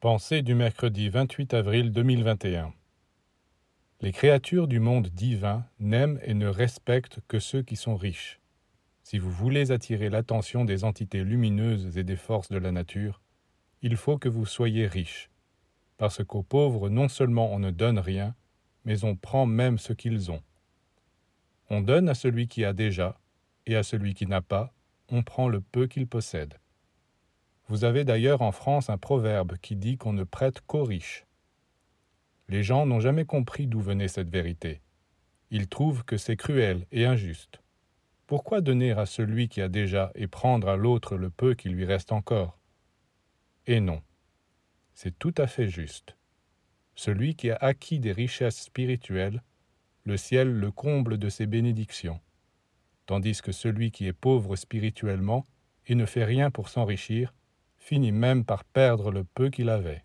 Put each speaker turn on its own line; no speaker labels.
Pensée du mercredi 28 avril 2021 Les créatures du monde divin n'aiment et ne respectent que ceux qui sont riches. Si vous voulez attirer l'attention des entités lumineuses et des forces de la nature, il faut que vous soyez riches, parce qu'aux pauvres non seulement on ne donne rien, mais on prend même ce qu'ils ont. On donne à celui qui a déjà, et à celui qui n'a pas, on prend le peu qu'il possède. Vous avez d'ailleurs en France un proverbe qui dit qu'on ne prête qu'aux riches. Les gens n'ont jamais compris d'où venait cette vérité. Ils trouvent que c'est cruel et injuste. Pourquoi donner à celui qui a déjà et prendre à l'autre le peu qui lui reste encore? Et non, c'est tout à fait juste. Celui qui a acquis des richesses spirituelles, le ciel le comble de ses bénédictions, tandis que celui qui est pauvre spirituellement et ne fait rien pour s'enrichir, finit même par perdre le peu qu'il avait.